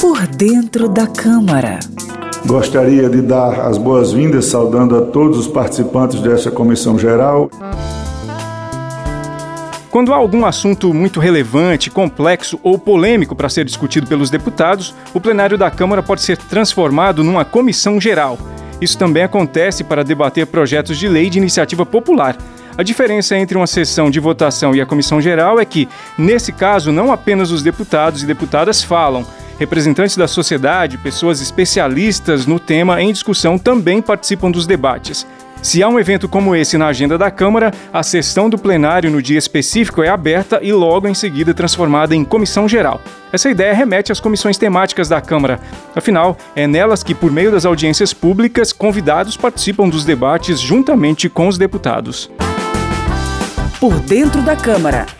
Por dentro da Câmara. Gostaria de dar as boas-vindas, saudando a todos os participantes dessa comissão geral. Quando há algum assunto muito relevante, complexo ou polêmico para ser discutido pelos deputados, o plenário da Câmara pode ser transformado numa comissão geral. Isso também acontece para debater projetos de lei de iniciativa popular. A diferença entre uma sessão de votação e a comissão geral é que, nesse caso, não apenas os deputados e deputadas falam, Representantes da sociedade, pessoas especialistas no tema em discussão também participam dos debates. Se há um evento como esse na agenda da Câmara, a sessão do plenário no dia específico é aberta e logo em seguida transformada em comissão geral. Essa ideia remete às comissões temáticas da Câmara. Afinal, é nelas que, por meio das audiências públicas, convidados participam dos debates juntamente com os deputados. Por dentro da Câmara.